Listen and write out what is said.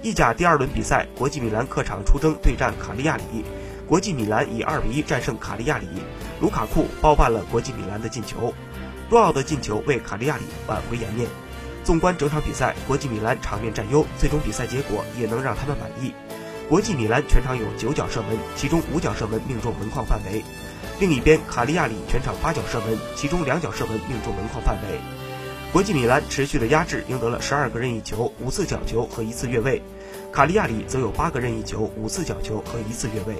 意甲第二轮比赛，国际米兰客场出征对战卡利亚里，国际米兰以二比一战胜卡利亚里，卢卡库包办了国际米兰的进球，多奥的进球为卡利亚里挽回颜面。纵观整场比赛，国际米兰场面占优，最终比赛结果也能让他们满意。国际米兰全场有九脚射门，其中五脚射门命中门框范围；另一边，卡利亚里全场八脚射门，其中两脚射门命中门框范围。国际米兰持续的压制，赢得了十二个任意球、五次角球和一次越位；卡利亚里则有八个任意球、五次角球和一次越位。